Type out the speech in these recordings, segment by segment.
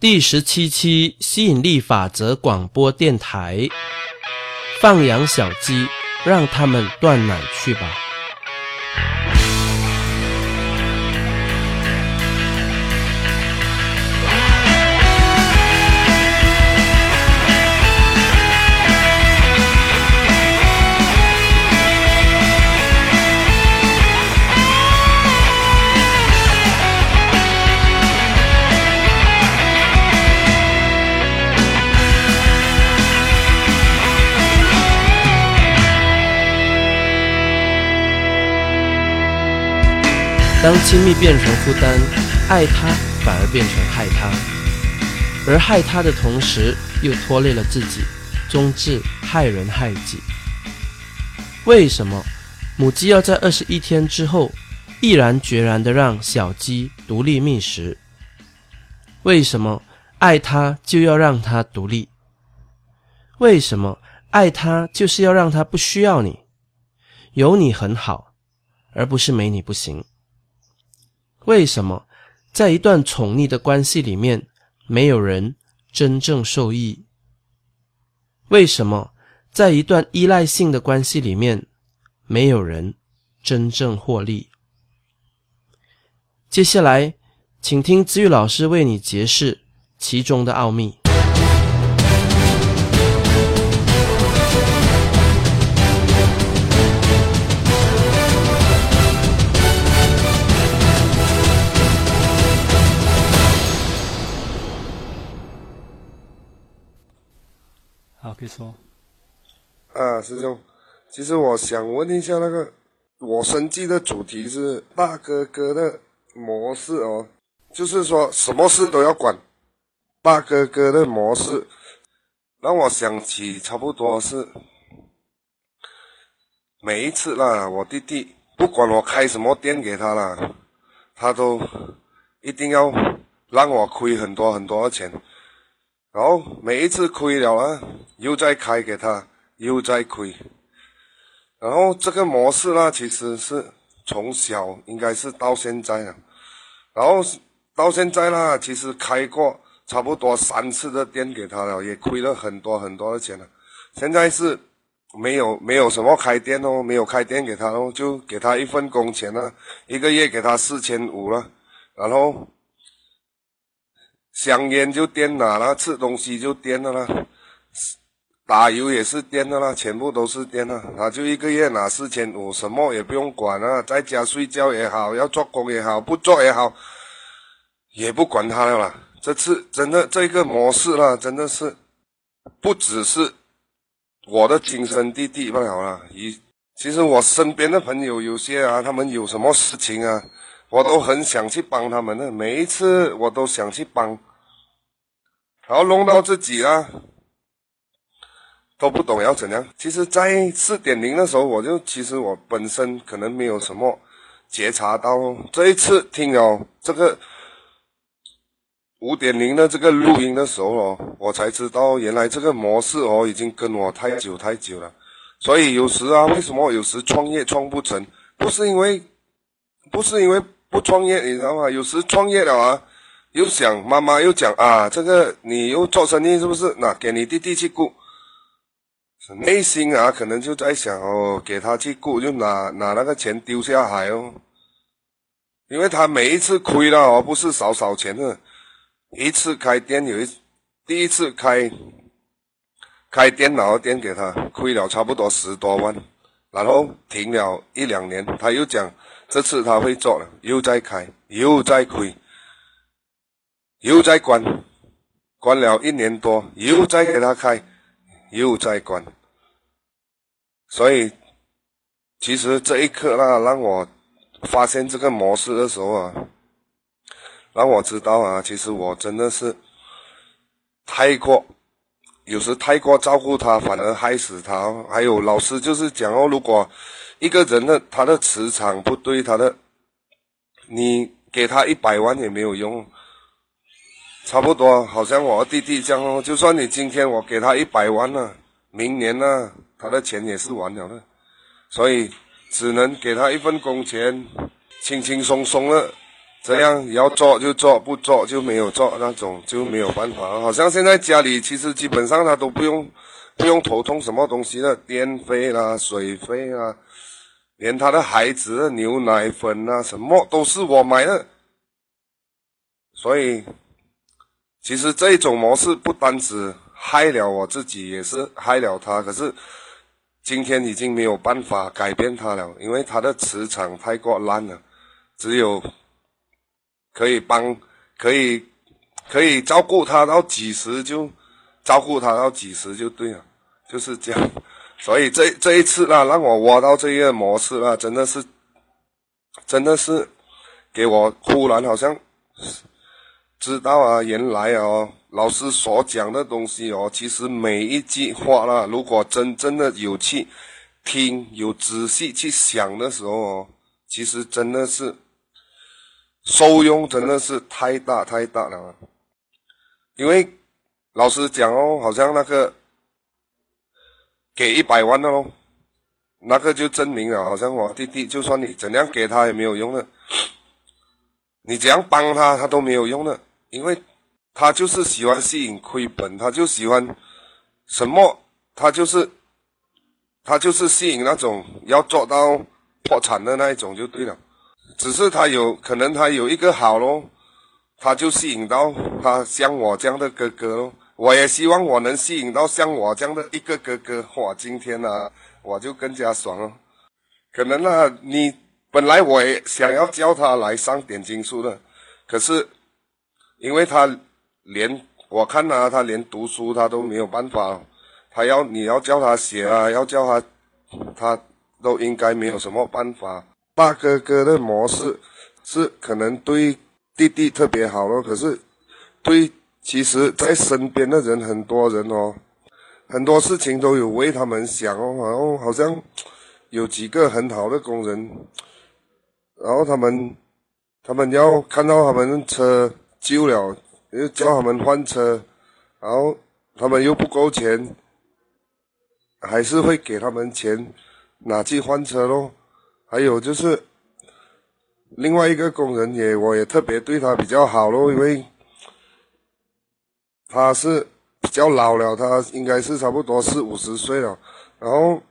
第十七期吸引力法则广播电台，放养小鸡，让它们断奶去吧。当亲密变成负担，爱他反而变成害他，而害他的同时又拖累了自己，终至害人害己。为什么母鸡要在二十一天之后毅然决然地让小鸡独立觅食？为什么爱它就要让它独立？为什么爱它就是要让它不需要你，有你很好，而不是没你不行？为什么在一段宠溺的关系里面，没有人真正受益？为什么在一段依赖性的关系里面，没有人真正获利？接下来，请听子玉老师为你解释其中的奥秘。可以说。啊，师兄，其实我想问一下，那个我生计的主题是大哥哥的模式哦，就是说什么事都要管。大哥哥的模式让我想起差不多是每一次啦，我弟弟不管我开什么店给他啦，他都一定要让我亏很多很多的钱。然后每一次亏了啊，又再开给他，又再亏。然后这个模式呢，其实是从小应该是到现在了。然后到现在呢，其实开过差不多三次的店给他了，也亏了很多很多的钱了。现在是没有没有什么开店哦，没有开店给他哦，就给他一份工钱了，一个月给他四千五了，然后。香烟就颠了啦，吃东西就颠了啦，打油也是颠的啦，全部都是颠了。他就一个月拿四千五，什么也不用管啊，在家睡觉也好，要做工也好，不做也好，也不管他了啦。这次真的这个模式啦，真的是不只是我的亲生弟弟罢了啦。一其实我身边的朋友有些啊，他们有什么事情啊，我都很想去帮他们的，每一次我都想去帮。然后弄到自己啊，都不懂要怎样。其实，在四点零的时候，我就其实我本身可能没有什么觉察到。这一次听了这个五点零的这个录音的时候哦，我才知道原来这个模式哦已经跟我太久太久了。所以有时啊，为什么有时创业创不成？不是因为不是因为不创业，你知道吗？有时创业了啊。又想妈妈又讲啊，这个你又做生意是不是？那给你弟弟去顾，内心啊可能就在想哦，给他去顾，就拿拿那个钱丢下海哦。因为他每一次亏了哦，不是少少钱的，一次开店有一第一次开开电脑店给他亏了差不多十多万，然后停了一两年，他又讲这次他会做了，又在开又在亏。又在关，关了一年多，又再给他开，又在关。所以，其实这一刻啊，让我发现这个模式的时候啊，让我知道啊，其实我真的是太过，有时太过照顾他，反而害死他。还有老师就是讲哦，如果一个人的他的磁场不对，他的，你给他一百万也没有用。差不多，好像我弟弟这样哦。就算你今天我给他一百万了，明年呢，他的钱也是完了的。所以只能给他一份工钱，轻轻松松的这样要做就做，不做就没有做，那种就没有办法。好像现在家里其实基本上他都不用不用头痛什么东西了，电费啦、水费啦，连他的孩子的牛奶粉啊什么都是我买的。所以，其实这种模式不单只害了我自己，也是害了他。可是今天已经没有办法改变他了，因为他的磁场太过烂了，只有。可以帮，可以，可以照顾他到几时就照顾他到几时就对了，就是这样。所以这这一次啊，让我挖到这个模式啊，真的是，真的是给我忽然好像知道啊，原来哦，老师所讲的东西哦，其实每一句话啦，如果真正的有去听，有仔细去想的时候哦，其实真的是。收用真的是太大太大了，因为老师讲哦，好像那个给一百万的喽，那个就证明了，好像我弟弟，就算你怎样给他也没有用的，你怎样帮他，他都没有用的，因为他就是喜欢吸引亏本，他就喜欢什么，他就是他就是吸引那种要做到破产的那一种就对了。只是他有可能他有一个好咯，他就吸引到他像我这样的哥哥咯。我也希望我能吸引到像我这样的一个哥哥。哇，今天呢，我就更加爽了。可能呢，你本来我也想要叫他来上点金书的，可是因为他连我看他，他连读书他都没有办法，他要你要叫他写啊，要叫他，他都应该没有什么办法。大哥哥的模式是可能对弟弟特别好咯，可是对其实在身边的人很多人哦，很多事情都有为他们想哦，然后好像有几个很好的工人，然后他们他们要看到他们车旧了，又叫他们换车，然后他们又不够钱，还是会给他们钱拿去换车咯。还有就是另外一个工人也，我也特别对他比较好咯，因为他是比较老了，他应该是差不多四五十岁了。然后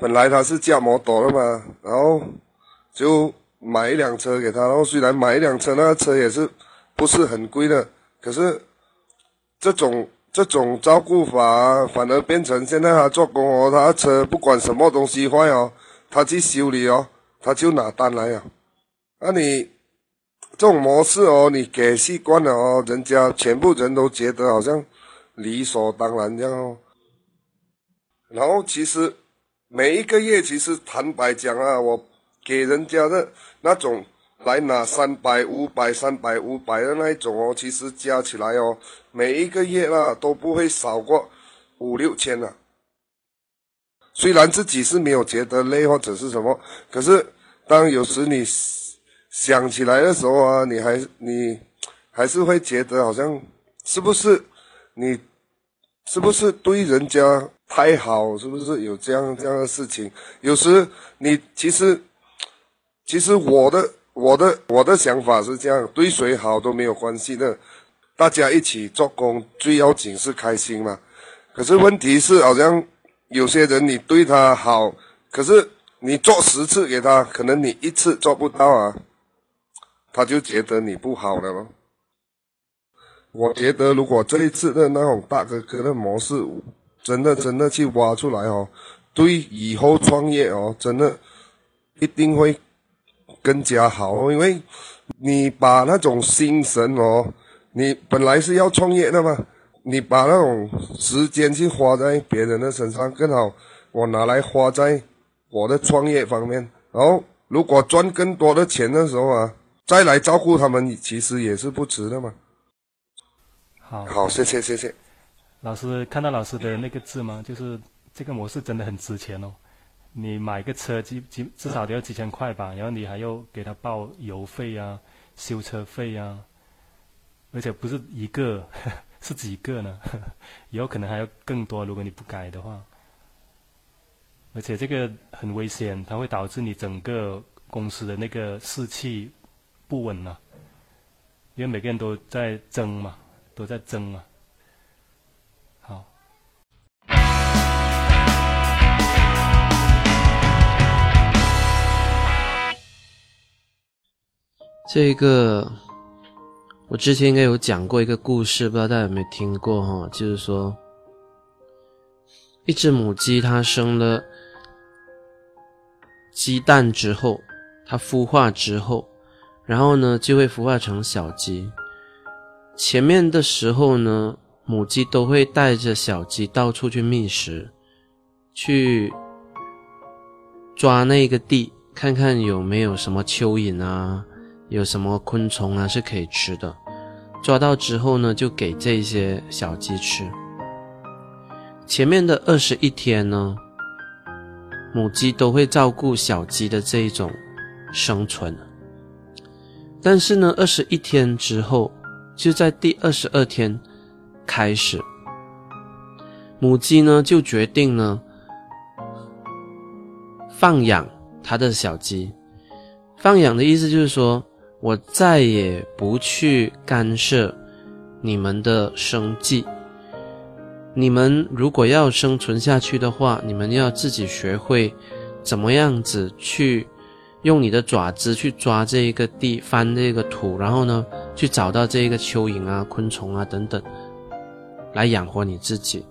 本来他是驾摩托的嘛，然后就买一辆车给他。然后虽然买一辆车，那个车也是不是很贵的，可是这种这种照顾法反而变成现在他做工哦，他车不管什么东西坏哦。他去修理哦，他就拿单来啊。那你这种模式哦，你给习惯了哦，人家全部人都觉得好像理所当然这样哦。然后其实每一个月，其实坦白讲啊，我给人家的那种来拿三百、五百、三百、五百的那一种哦，其实加起来哦，每一个月啊都不会少过五六千了。虽然自己是没有觉得累或者是什么，可是当有时你想起来的时候啊，你还你还是会觉得好像是不是你是不是对人家太好？是不是有这样这样的事情？有时你其实其实我的我的我的想法是这样：对谁好都没有关系的，大家一起做工最要紧是开心嘛。可是问题是好像。有些人你对他好，可是你做十次给他，可能你一次做不到啊，他就觉得你不好了咯。我觉得如果这一次的那种大哥哥的模式，真的真的去挖出来哦，对以后创业哦，真的一定会更加好，因为你把那种心神哦，你本来是要创业的嘛。你把那种时间去花在别人的身上更好，我拿来花在我的创业方面。然后，如果赚更多的钱的时候啊，再来照顾他们，其实也是不值的嘛。好，好，谢谢，谢谢。老师看到老师的那个字吗？就是这个模式真的很值钱哦。你买个车，几几至少都要几千块吧，然后你还要给他报油费啊、修车费啊，而且不是一个。是几个呢？以后可能还要更多。如果你不改的话，而且这个很危险，它会导致你整个公司的那个士气不稳了，因为每个人都在争嘛，都在争啊。好，这个我之前应该有讲过一个故事，不知道大家有没有听过哈？就是说，一只母鸡它生了鸡蛋之后，它孵化之后，然后呢就会孵化成小鸡。前面的时候呢，母鸡都会带着小鸡到处去觅食，去抓那个地，看看有没有什么蚯蚓啊。有什么昆虫啊是可以吃的？抓到之后呢，就给这些小鸡吃。前面的二十一天呢，母鸡都会照顾小鸡的这一种生存。但是呢，二十一天之后，就在第二十二天开始，母鸡呢就决定呢放养它的小鸡。放养的意思就是说。我再也不去干涉你们的生计。你们如果要生存下去的话，你们要自己学会怎么样子去用你的爪子去抓这一个地，翻这个土，然后呢，去找到这一个蚯蚓啊、昆虫啊等等，来养活你自己。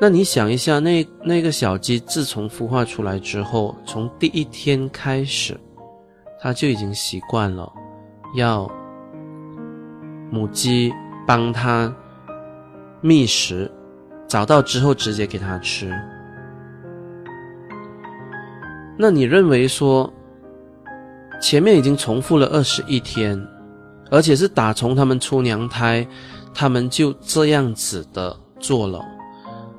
那你想一下，那那个小鸡自从孵化出来之后，从第一天开始。它就已经习惯了，要母鸡帮它觅食，找到之后直接给它吃。那你认为说，前面已经重复了二十一天，而且是打从他们出娘胎，他们就这样子的做了。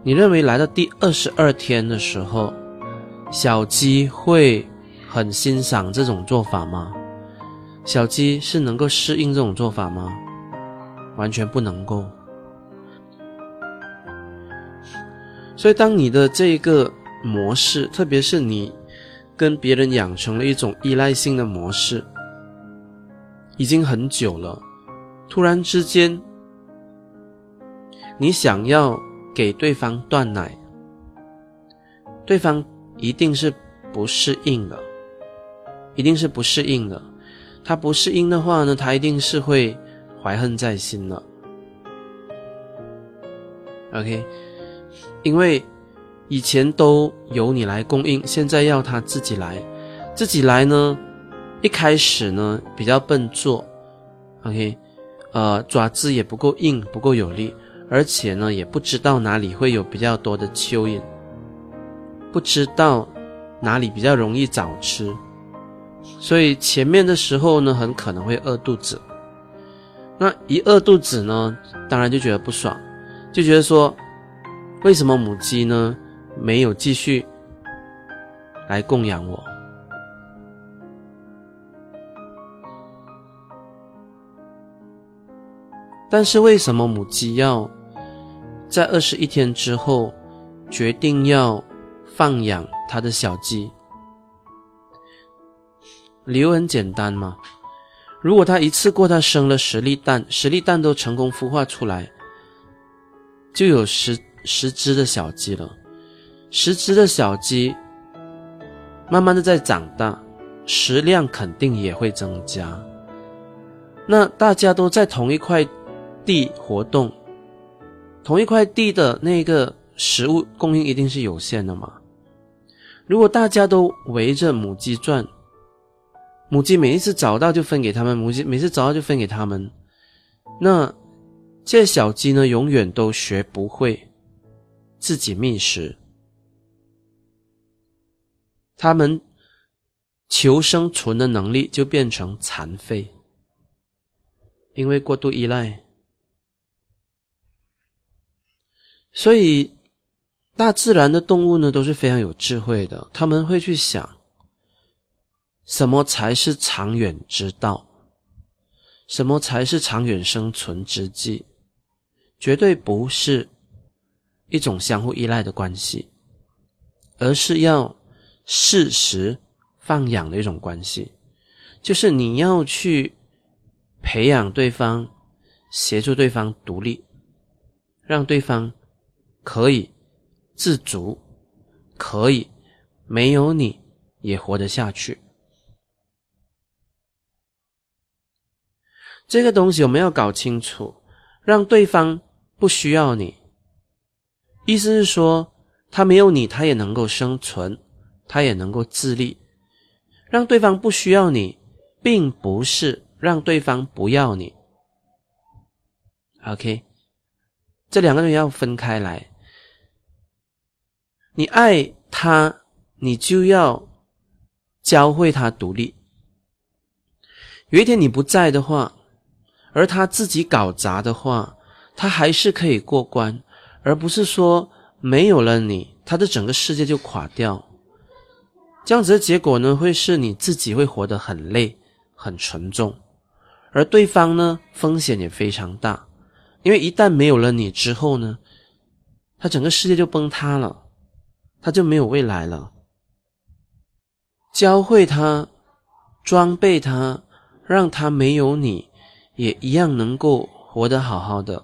你认为来到第二十二天的时候，小鸡会？很欣赏这种做法吗？小鸡是能够适应这种做法吗？完全不能够。所以，当你的这一个模式，特别是你跟别人养成了一种依赖性的模式，已经很久了，突然之间，你想要给对方断奶，对方一定是不适应的。一定是不适应的，他不适应的话呢，他一定是会怀恨在心的。OK，因为以前都由你来供应，现在要他自己来，自己来呢，一开始呢比较笨拙，OK，呃，爪子也不够硬，不够有力，而且呢也不知道哪里会有比较多的蚯蚓，不知道哪里比较容易找吃。所以前面的时候呢，很可能会饿肚子。那一饿肚子呢，当然就觉得不爽，就觉得说，为什么母鸡呢没有继续来供养我？但是为什么母鸡要在二十一天之后决定要放养它的小鸡？理由很简单嘛，如果他一次过他生了十粒蛋，十粒蛋都成功孵化出来，就有十十只的小鸡了，十只的小鸡，慢慢的在长大，食量肯定也会增加。那大家都在同一块地活动，同一块地的那个食物供应一定是有限的嘛。如果大家都围着母鸡转。母鸡每一次找到就分给他们，母鸡每次找到就分给他们。那这小鸡呢，永远都学不会自己觅食，他们求生存的能力就变成残废，因为过度依赖。所以，大自然的动物呢都是非常有智慧的，他们会去想。什么才是长远之道？什么才是长远生存之计？绝对不是一种相互依赖的关系，而是要适时放养的一种关系。就是你要去培养对方，协助对方独立，让对方可以自足，可以没有你也活得下去。这个东西我们要搞清楚，让对方不需要你，意思是说，他没有你，他也能够生存，他也能够自立。让对方不需要你，并不是让对方不要你。OK，这两个人要分开来。你爱他，你就要教会他独立。有一天你不在的话。而他自己搞砸的话，他还是可以过关，而不是说没有了你，他的整个世界就垮掉。这样子的结果呢，会是你自己会活得很累、很沉重，而对方呢，风险也非常大，因为一旦没有了你之后呢，他整个世界就崩塌了，他就没有未来了。教会他，装备他，让他没有你。也一样能够活得好好的，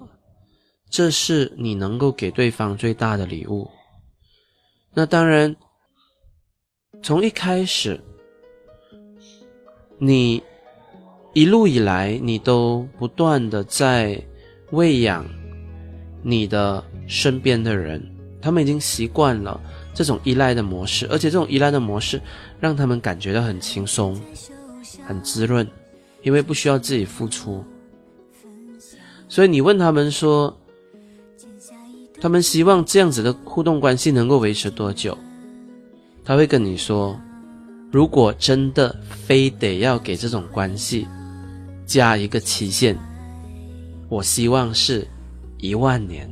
这是你能够给对方最大的礼物。那当然，从一开始，你一路以来，你都不断的在喂养你的身边的人，他们已经习惯了这种依赖的模式，而且这种依赖的模式让他们感觉到很轻松、很滋润。因为不需要自己付出，所以你问他们说，他们希望这样子的互动关系能够维持多久？他会跟你说，如果真的非得要给这种关系加一个期限，我希望是一万年。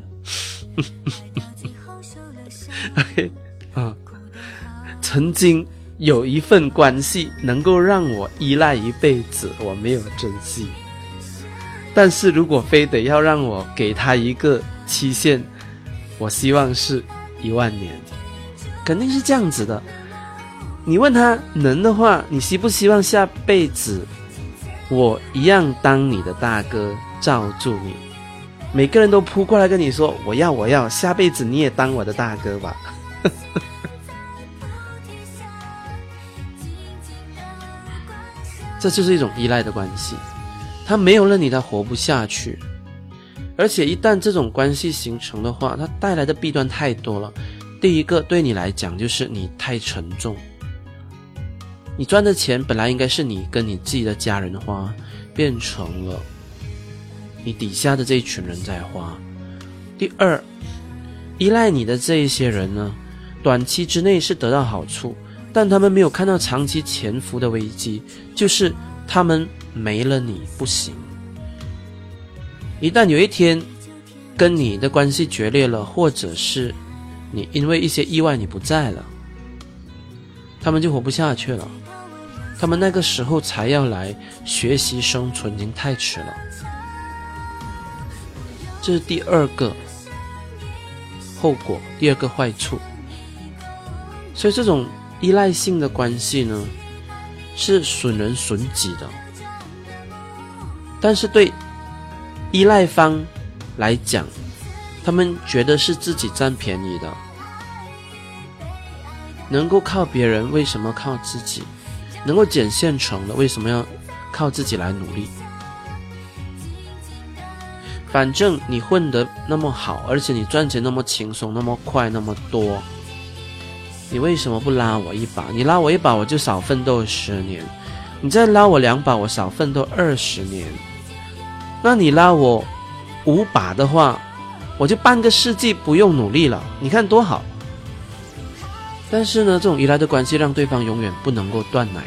OK，啊，曾经。有一份关系能够让我依赖一辈子，我没有珍惜。但是如果非得要让我给他一个期限，我希望是一万年，肯定是这样子的。你问他能的话，你希不希望下辈子我一样当你的大哥，罩住你？每个人都扑过来跟你说我要我要，下辈子你也当我的大哥吧。这就是一种依赖的关系，他没有了你，他活不下去。而且一旦这种关系形成的话，它带来的弊端太多了。第一个，对你来讲就是你太沉重，你赚的钱本来应该是你跟你自己的家人花，变成了你底下的这一群人在花。第二，依赖你的这一些人呢，短期之内是得到好处。但他们没有看到长期潜伏的危机，就是他们没了你不行。一旦有一天跟你的关系决裂了，或者是你因为一些意外你不在了，他们就活不下去了。他们那个时候才要来学习生存，已经太迟了。这是第二个后果，第二个坏处。所以这种。依赖性的关系呢，是损人损己的。但是对依赖方来讲，他们觉得是自己占便宜的。能够靠别人，为什么靠自己？能够捡现成的，为什么要靠自己来努力？反正你混得那么好，而且你赚钱那么轻松、那么快、那么多。你为什么不拉我一把？你拉我一把，我就少奋斗十年；你再拉我两把，我少奋斗二十年。那你拉我五把的话，我就半个世纪不用努力了。你看多好！但是呢，这种依赖的关系让对方永远不能够断奶，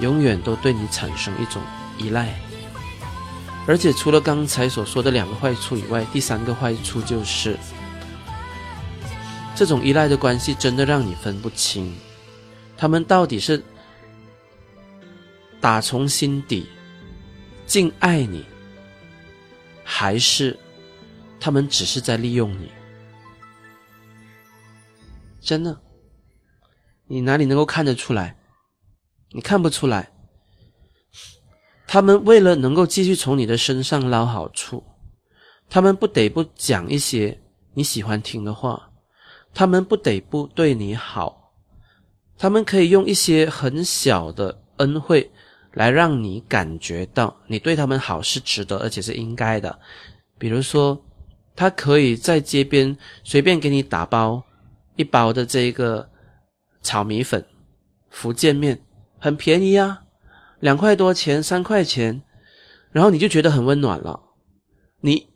永远都对你产生一种依赖。而且除了刚才所说的两个坏处以外，第三个坏处就是。这种依赖的关系真的让你分不清，他们到底是打从心底敬爱你，还是他们只是在利用你？真的，你哪里能够看得出来？你看不出来，他们为了能够继续从你的身上捞好处，他们不得不讲一些你喜欢听的话，他们不得不对你好，他们可以用一些很小的恩惠来让你感觉到你对他们好是值得，而且是应该的。比如说，他可以在街边随便给你打包一包的这个炒米粉、福建面，很便宜啊。两块多钱，三块钱，然后你就觉得很温暖了。你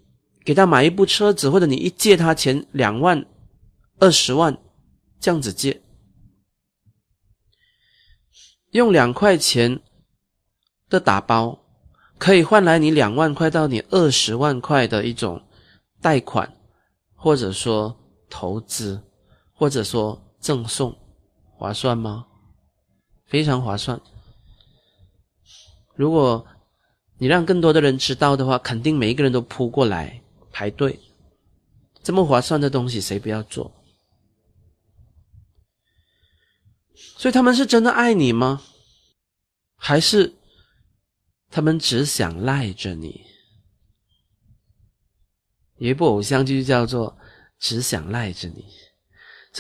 给他买一部车子，或者你一借他钱两万、二十万，这样子借，用两块钱的打包，可以换来你两万块到你二十万块的一种贷款，或者说投资，或者说赠送，划算吗？非常划算。如果你让更多的人知道的话，肯定每一个人都扑过来排队。这么划算的东西，谁不要做？所以他们是真的爱你吗？还是他们只想赖着你？有一部偶像剧叫做《只想赖着你》，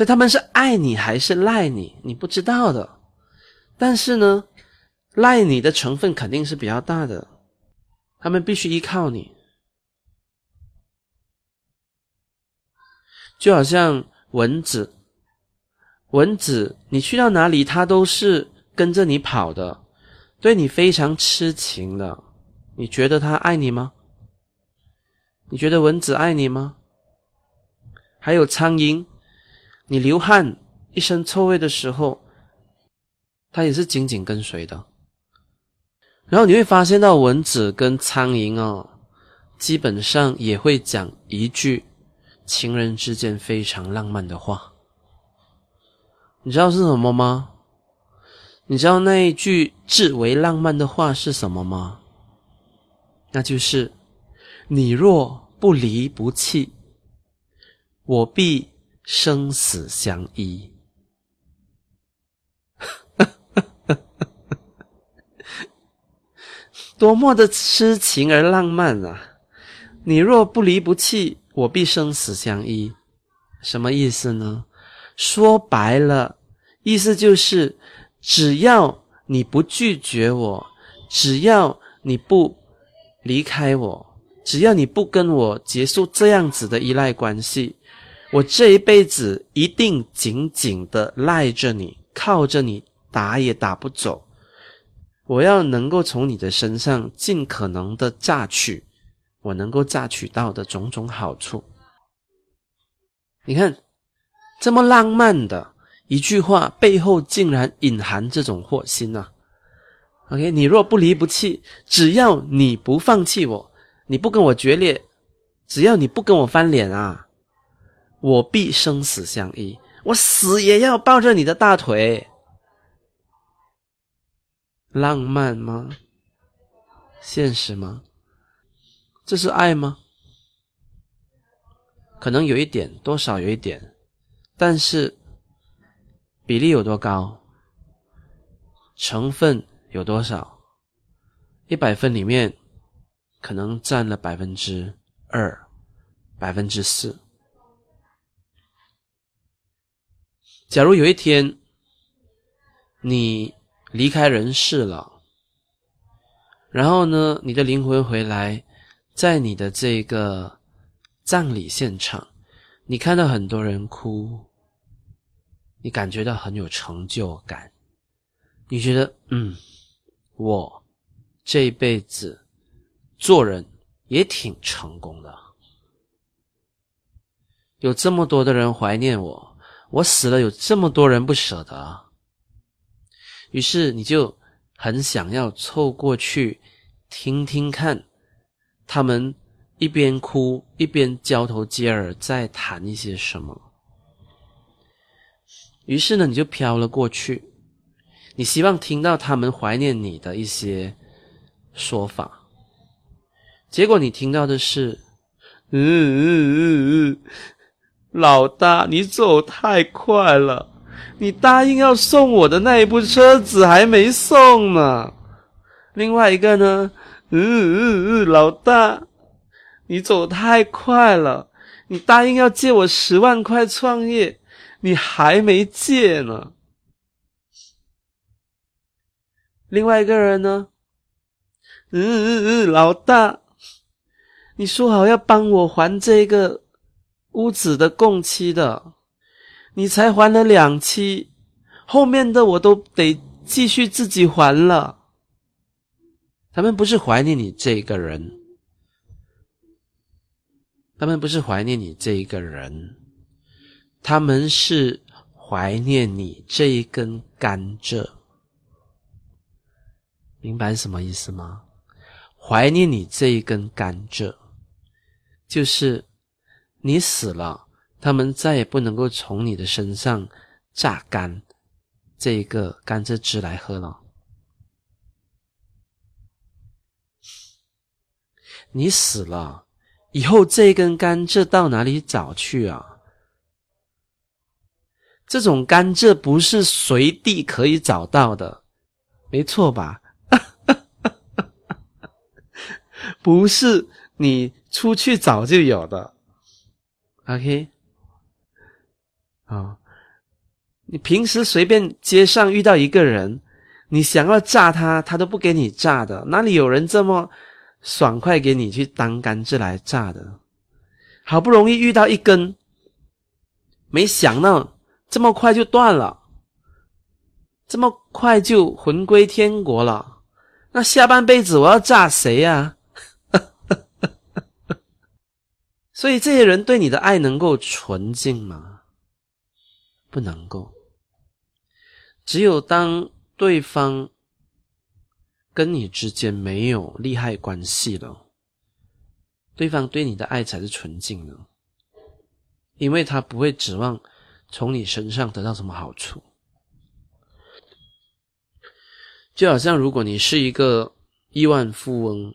所以他们是爱你还是赖你？你不知道的。但是呢？赖你的成分肯定是比较大的，他们必须依靠你，就好像蚊子，蚊子你去到哪里，它都是跟着你跑的，对你非常痴情的。你觉得它爱你吗？你觉得蚊子爱你吗？还有苍蝇，你流汗一身臭味的时候，它也是紧紧跟随的。然后你会发现到蚊子跟苍蝇哦，基本上也会讲一句情人之间非常浪漫的话。你知道是什么吗？你知道那一句至为浪漫的话是什么吗？那就是“你若不离不弃，我必生死相依。”多么的痴情而浪漫啊！你若不离不弃，我必生死相依。什么意思呢？说白了，意思就是只要你不拒绝我，只要你不离开我，只要你不跟我结束这样子的依赖关系，我这一辈子一定紧紧的赖着你，靠着你，打也打不走。我要能够从你的身上尽可能的榨取我能够榨取到的种种好处。你看，这么浪漫的一句话背后竟然隐含这种祸心呐！OK，你若不离不弃，只要你不放弃我，你不跟我决裂，只要你不跟我翻脸啊，我必生死相依，我死也要抱着你的大腿。浪漫吗？现实吗？这是爱吗？可能有一点，多少有一点，但是比例有多高？成分有多少？一百分里面可能占了百分之二、百分之四。假如有一天你。离开人世了，然后呢？你的灵魂回来，在你的这个葬礼现场，你看到很多人哭，你感觉到很有成就感，你觉得嗯，我这一辈子做人也挺成功的，有这么多的人怀念我，我死了有这么多人不舍得。于是你就很想要凑过去听听看，他们一边哭一边交头接耳在谈一些什么。于是呢，你就飘了过去，你希望听到他们怀念你的一些说法。结果你听到的是，嗯嗯嗯嗯，老大，你走太快了。你答应要送我的那一部车子还没送呢，另外一个呢，嗯嗯嗯，老大，你走太快了，你答应要借我十万块创业，你还没借呢。另外一个人呢，嗯嗯嗯，老大，你说好要帮我还这个屋子的供期的，你才还了两期，后面的我都得继续自己还了。他们不是怀念你这个人，他们不是怀念你这一个人，他们是怀念你这一根甘蔗。明白什么意思吗？怀念你这一根甘蔗，就是你死了，他们再也不能够从你的身上榨干这一个甘蔗汁来喝了。你死了以后，这根甘蔗到哪里找去啊？这种甘蔗不是随地可以找到的，没错吧？不是你出去找就有的，OK？啊，你平时随便街上遇到一个人，你想要炸他，他都不给你炸的，哪里有人这么？爽快给你去当甘蔗来炸的，好不容易遇到一根，没想到这么快就断了，这么快就魂归天国了。那下半辈子我要炸谁呀？所以这些人对你的爱能够纯净吗？不能够。只有当对方。跟你之间没有利害关系了，对方对你的爱才是纯净的，因为他不会指望从你身上得到什么好处。就好像如果你是一个亿万富翁，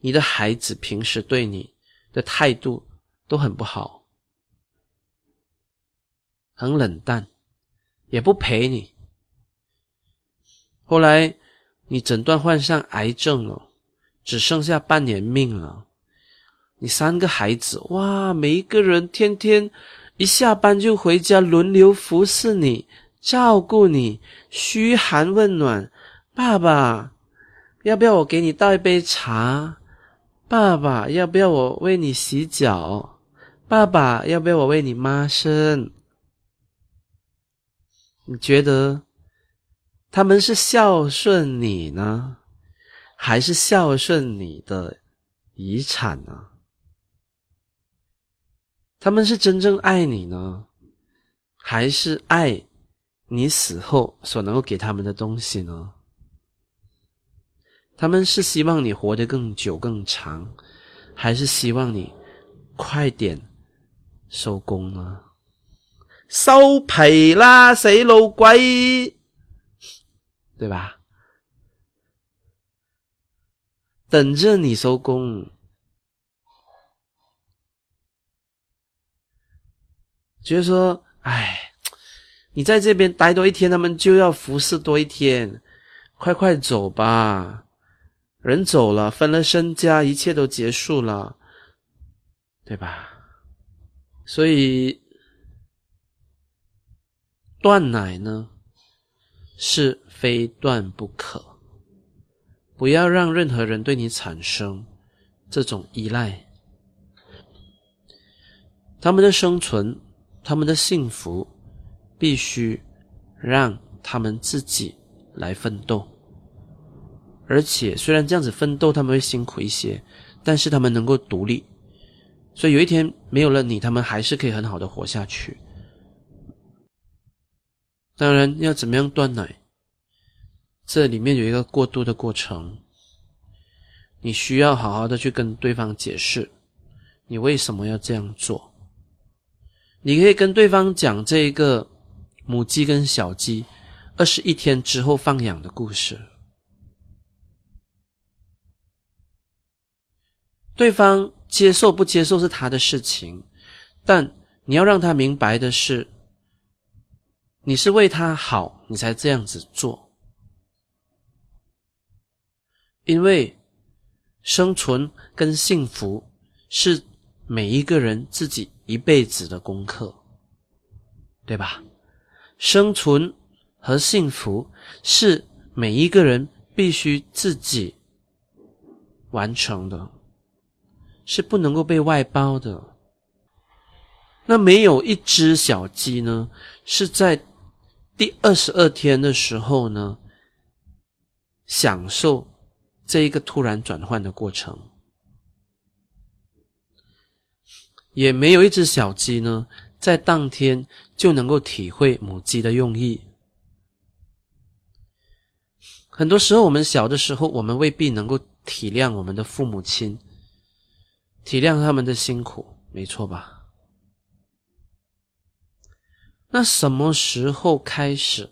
你的孩子平时对你的态度都很不好，很冷淡，也不陪你，后来。你诊断患上癌症了，只剩下半年命了。你三个孩子，哇，每一个人天天一下班就回家，轮流服侍你，照顾你，嘘寒问暖。爸爸，要不要我给你倒一杯茶？爸爸，要不要我为你洗脚？爸爸，要不要我为你抹身？你觉得？他们是孝顺你呢，还是孝顺你的遗产呢？他们是真正爱你呢，还是爱你死后所能够给他们的东西呢？他们是希望你活得更久更长，还是希望你快点收工呢？收皮啦，死老鬼！对吧？等着你收工，就是说，哎，你在这边待多一天，他们就要服侍多一天，快快走吧。人走了，分了身家，一切都结束了，对吧？所以断奶呢，是。非断不可，不要让任何人对你产生这种依赖。他们的生存，他们的幸福，必须让他们自己来奋斗。而且，虽然这样子奋斗，他们会辛苦一些，但是他们能够独立。所以有一天没有了你，他们还是可以很好的活下去。当然，要怎么样断奶？这里面有一个过渡的过程，你需要好好的去跟对方解释，你为什么要这样做。你可以跟对方讲这一个母鸡跟小鸡二十一天之后放养的故事。对方接受不接受是他的事情，但你要让他明白的是，你是为他好，你才这样子做。因为生存跟幸福是每一个人自己一辈子的功课，对吧？生存和幸福是每一个人必须自己完成的，是不能够被外包的。那没有一只小鸡呢，是在第二十二天的时候呢，享受这一个突然转换的过程，也没有一只小鸡呢。在当天就能够体会母鸡的用意。很多时候，我们小的时候，我们未必能够体谅我们的父母亲，体谅他们的辛苦，没错吧？那什么时候开始，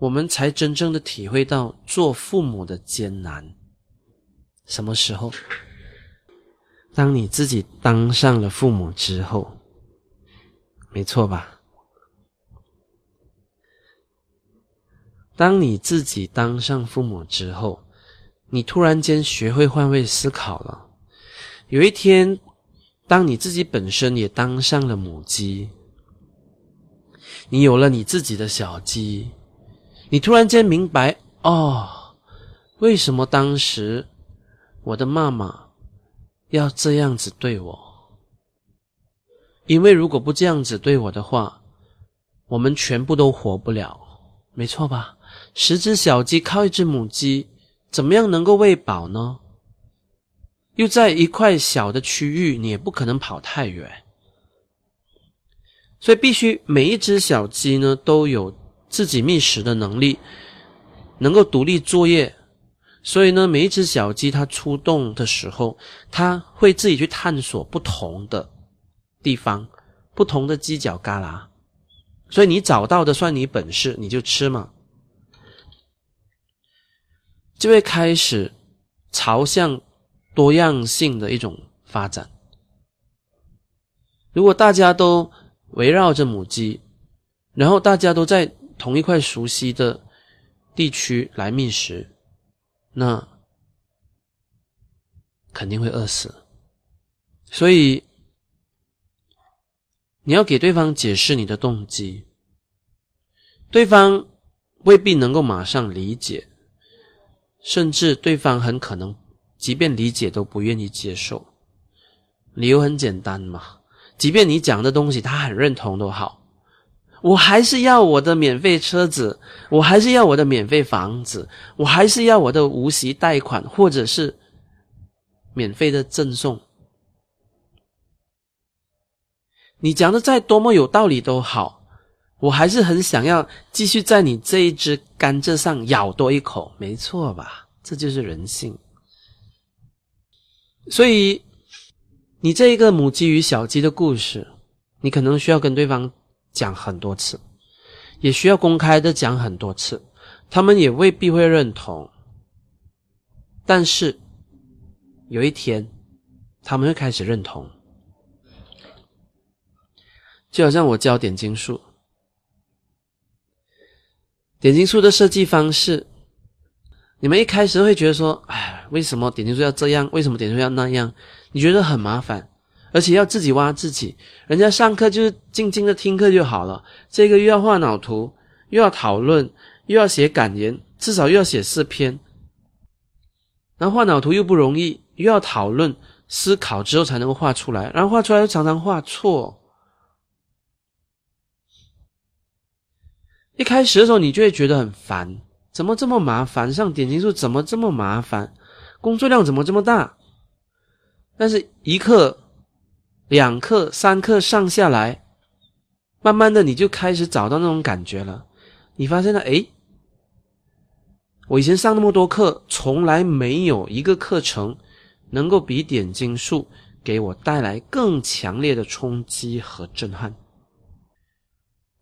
我们才真正的体会到做父母的艰难？什么时候？当你自己当上了父母之后。没错吧？当你自己当上父母之后，你突然间学会换位思考了。有一天，当你自己本身也当上了母鸡，你有了你自己的小鸡，你突然间明白哦，为什么当时我的妈妈要这样子对我？因为如果不这样子对我的话，我们全部都活不了，没错吧？十只小鸡靠一只母鸡，怎么样能够喂饱呢？又在一块小的区域，你也不可能跑太远，所以必须每一只小鸡呢都有自己觅食的能力，能够独立作业。所以呢，每一只小鸡它出动的时候，它会自己去探索不同的。地方不同的犄角旮旯，所以你找到的算你本事，你就吃嘛，就会开始朝向多样性的一种发展。如果大家都围绕着母鸡，然后大家都在同一块熟悉的地区来觅食，那肯定会饿死。所以。你要给对方解释你的动机，对方未必能够马上理解，甚至对方很可能即便理解都不愿意接受。理由很简单嘛，即便你讲的东西他很认同都好，我还是要我的免费车子，我还是要我的免费房子，我还是要我的无息贷款或者是免费的赠送。你讲的再多么有道理都好，我还是很想要继续在你这一只甘蔗上咬多一口，没错吧？这就是人性。所以，你这一个母鸡与小鸡的故事，你可能需要跟对方讲很多次，也需要公开的讲很多次，他们也未必会认同。但是，有一天，他们会开始认同。就好像我教点金术，点金术的设计方式，你们一开始会觉得说：“哎，为什么点金术要这样？为什么点金术要那样？”你觉得很麻烦，而且要自己挖自己。人家上课就是静静的听课就好了，这个又要画脑图，又要讨论，又要写感言，至少又要写四篇。然后画脑图又不容易，又要讨论、思考之后才能够画出来，然后画出来又常常画错。一开始的时候，你就会觉得很烦，怎么这么麻烦？上点金术怎么这么麻烦？工作量怎么这么大？但是一课、两课、三课上下来，慢慢的你就开始找到那种感觉了。你发现了，诶，我以前上那么多课，从来没有一个课程能够比点金术给我带来更强烈的冲击和震撼。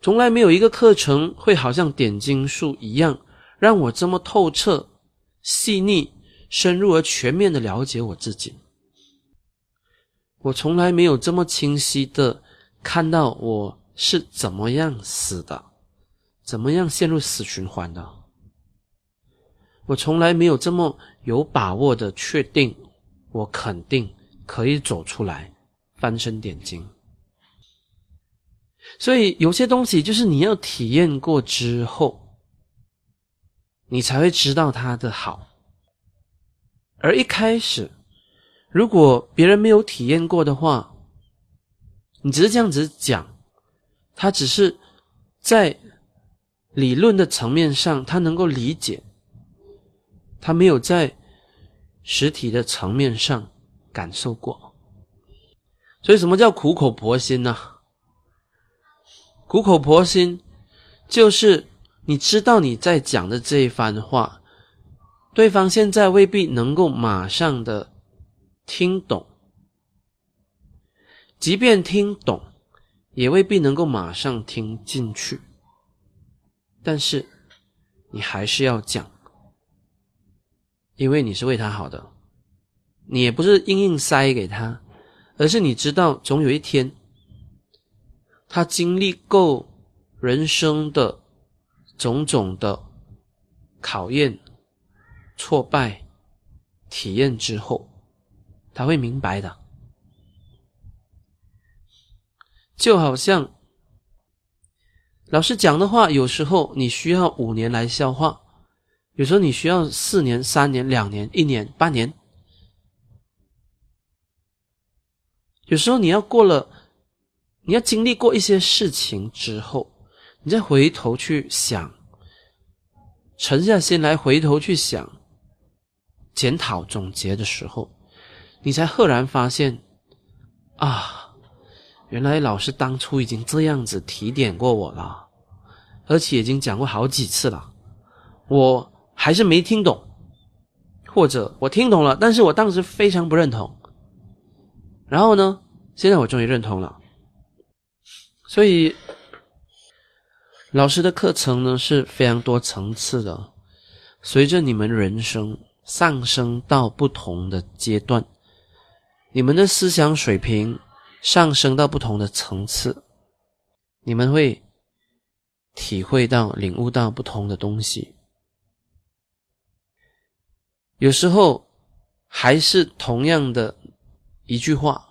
从来没有一个课程会好像点金术一样，让我这么透彻、细腻、深入而全面的了解我自己。我从来没有这么清晰的看到我是怎么样死的，怎么样陷入死循环的。我从来没有这么有把握的确定，我肯定可以走出来，翻身点睛。所以有些东西就是你要体验过之后，你才会知道他的好。而一开始，如果别人没有体验过的话，你只是这样子讲，他只是在理论的层面上，他能够理解，他没有在实体的层面上感受过。所以，什么叫苦口婆心呢？苦口婆心，就是你知道你在讲的这一番话，对方现在未必能够马上的听懂，即便听懂，也未必能够马上听进去。但是你还是要讲，因为你是为他好的，你也不是硬硬塞给他，而是你知道总有一天。他经历够人生的种种的考验、挫败、体验之后，他会明白的。就好像老师讲的话，有时候你需要五年来消化，有时候你需要四年、三年、两年、一年、半年，有时候你要过了。你要经历过一些事情之后，你再回头去想，沉下心来回头去想，检讨总结的时候，你才赫然发现，啊，原来老师当初已经这样子提点过我了，而且已经讲过好几次了，我还是没听懂，或者我听懂了，但是我当时非常不认同。然后呢，现在我终于认同了。所以，老师的课程呢是非常多层次的。随着你们人生上升到不同的阶段，你们的思想水平上升到不同的层次，你们会体会到、领悟到不同的东西。有时候还是同样的一句话，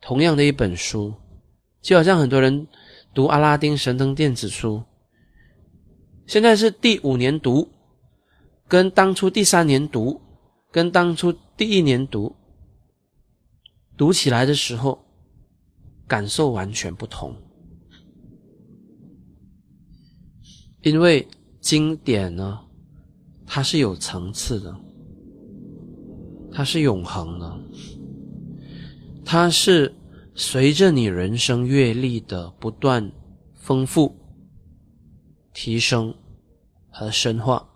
同样的一本书。就好像很多人读《阿拉丁神灯》电子书，现在是第五年读，跟当初第三年读，跟当初第一年读，读起来的时候感受完全不同。因为经典呢，它是有层次的，它是永恒的，它是。随着你人生阅历的不断丰富、提升和深化，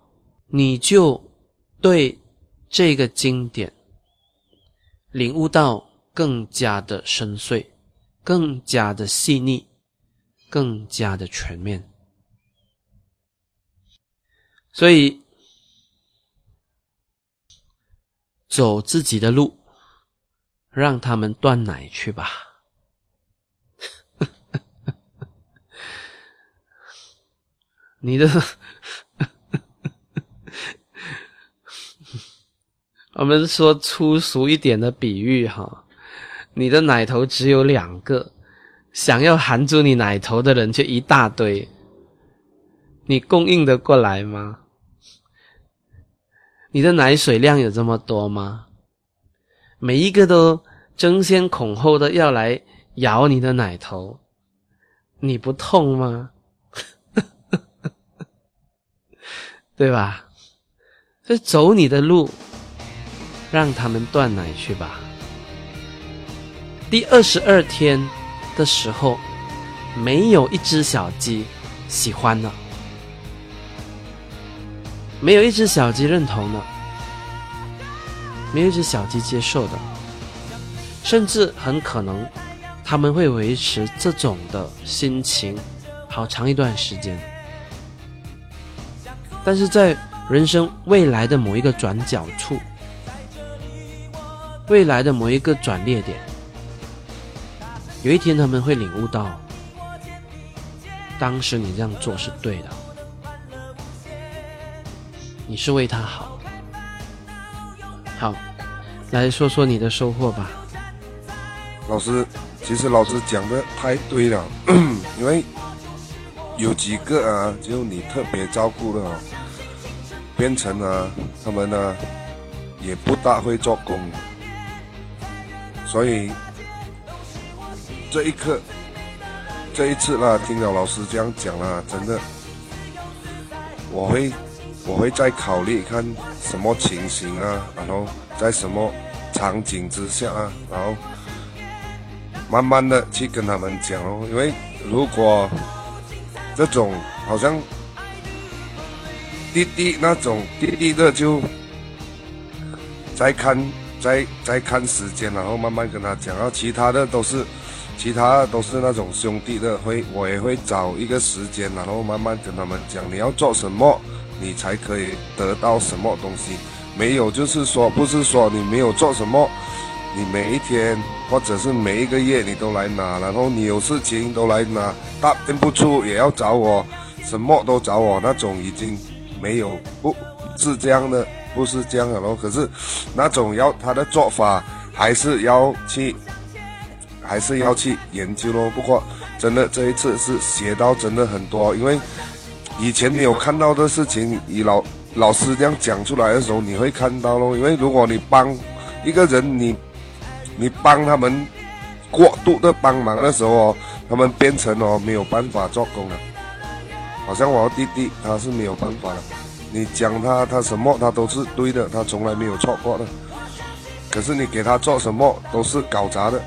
你就对这个经典领悟到更加的深邃、更加的细腻、更加的全面。所以，走自己的路，让他们断奶去吧。你的，我们说粗俗一点的比喻哈，你的奶头只有两个，想要含住你奶头的人却一大堆，你供应得过来吗？你的奶水量有这么多吗？每一个都争先恐后的要来咬你的奶头，你不痛吗？对吧？这走你的路，让他们断奶去吧。第二十二天的时候，没有一只小鸡喜欢了，没有一只小鸡认同了，没有一只小鸡接受的，甚至很可能他们会维持这种的心情好长一段时间。但是在人生未来的某一个转角处，未来的某一个转捩点，有一天他们会领悟到，当时你这样做是对的。你是为他好。好，来说说你的收获吧。老师，其实老师讲的太对了，因为有几个啊，就你特别照顾的，变成啊，他们呢也不大会做工，所以这一刻，这一次啦，听到老师这样讲啦，真的，我会我会再考虑看什么情形啊，然后在什么场景之下啊，然后。慢慢的去跟他们讲哦，因为如果这种好像滴滴那种滴滴的就再看再再看时间，然后慢慢跟他讲，然后其他的都是其他的都是那种兄弟的，会我也会找一个时间，然后慢慢跟他们讲你要做什么，你才可以得到什么东西，没有就是说不是说你没有做什么。你每一天或者是每一个月你都来拿，然后你有事情都来拿，答应不出也要找我，什么都找我，那种已经没有不是这样的，不是这样的咯。可是那种要他的做法还是要去，还是要去研究咯。不过真的这一次是学到真的很多，因为以前没有看到的事情，你老老师这样讲出来的时候，你会看到咯。因为如果你帮一个人，你你帮他们过度的帮忙的时候哦，他们变成哦没有办法做工了。好像我弟弟他是没有办法的，你讲他他什么他都是对的，他从来没有错过的。可是你给他做什么都是搞砸的，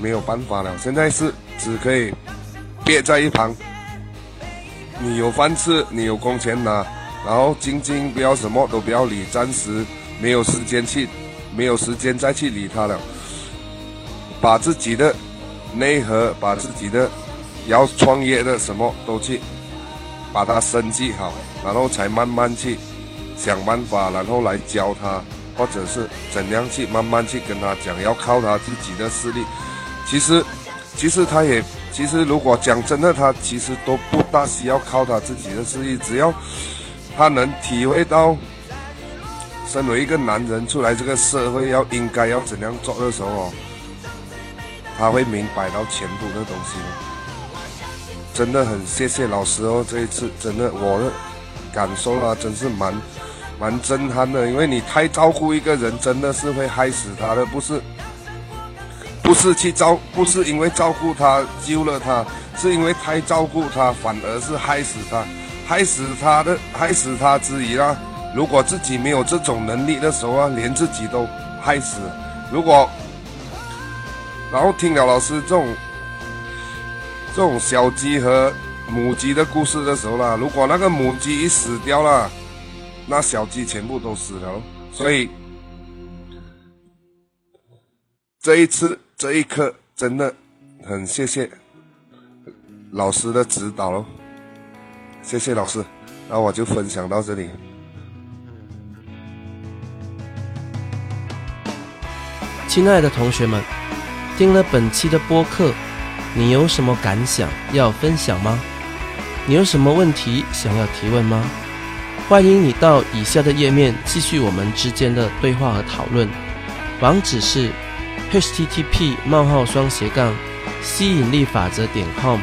没有办法了。现在是只可以憋在一旁。你有饭吃，你有工钱拿，然后晶晶不要什么都不要理，暂时没有时间去，没有时间再去理他了。把自己的内核，把自己的要创业的什么都去把他升级好，然后才慢慢去想办法，然后来教他，或者是怎样去慢慢去跟他讲，要靠他自己的实力。其实，其实他也，其实如果讲真的，他其实都不大需要靠他自己的实力，只要他能体会到，身为一个男人出来这个社会要应该要怎样做的时候。他会明白到前途的东西，真的很谢谢老师哦！这一次真的我的感受啊，真是蛮蛮震撼的。因为你太照顾一个人，真的是会害死他的，不是不是去照，不是因为照顾他救了他，是因为太照顾他，反而是害死他，害死他的，害死他之余啦。如果自己没有这种能力的时候啊，连自己都害死。如果然后听了老师这种这种小鸡和母鸡的故事的时候啦，如果那个母鸡一死掉了，那小鸡全部都死了。所以这一次这一刻真的很谢谢老师的指导喽，谢谢老师。那我就分享到这里，亲爱的同学们。听了本期的播客，你有什么感想要分享吗？你有什么问题想要提问吗？欢迎你到以下的页面继续我们之间的对话和讨论。网址是 http: 冒号双斜杠吸引力法则点 com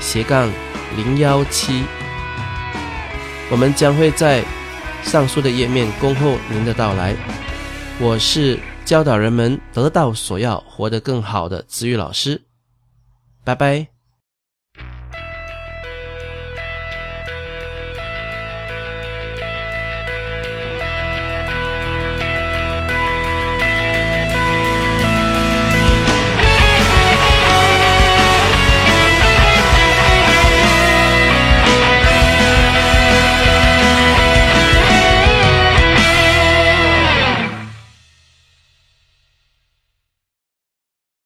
斜杠零幺七。我们将会在上述的页面恭候您的到来。我是。教导人们得到所要，活得更好的子宇老师，拜拜。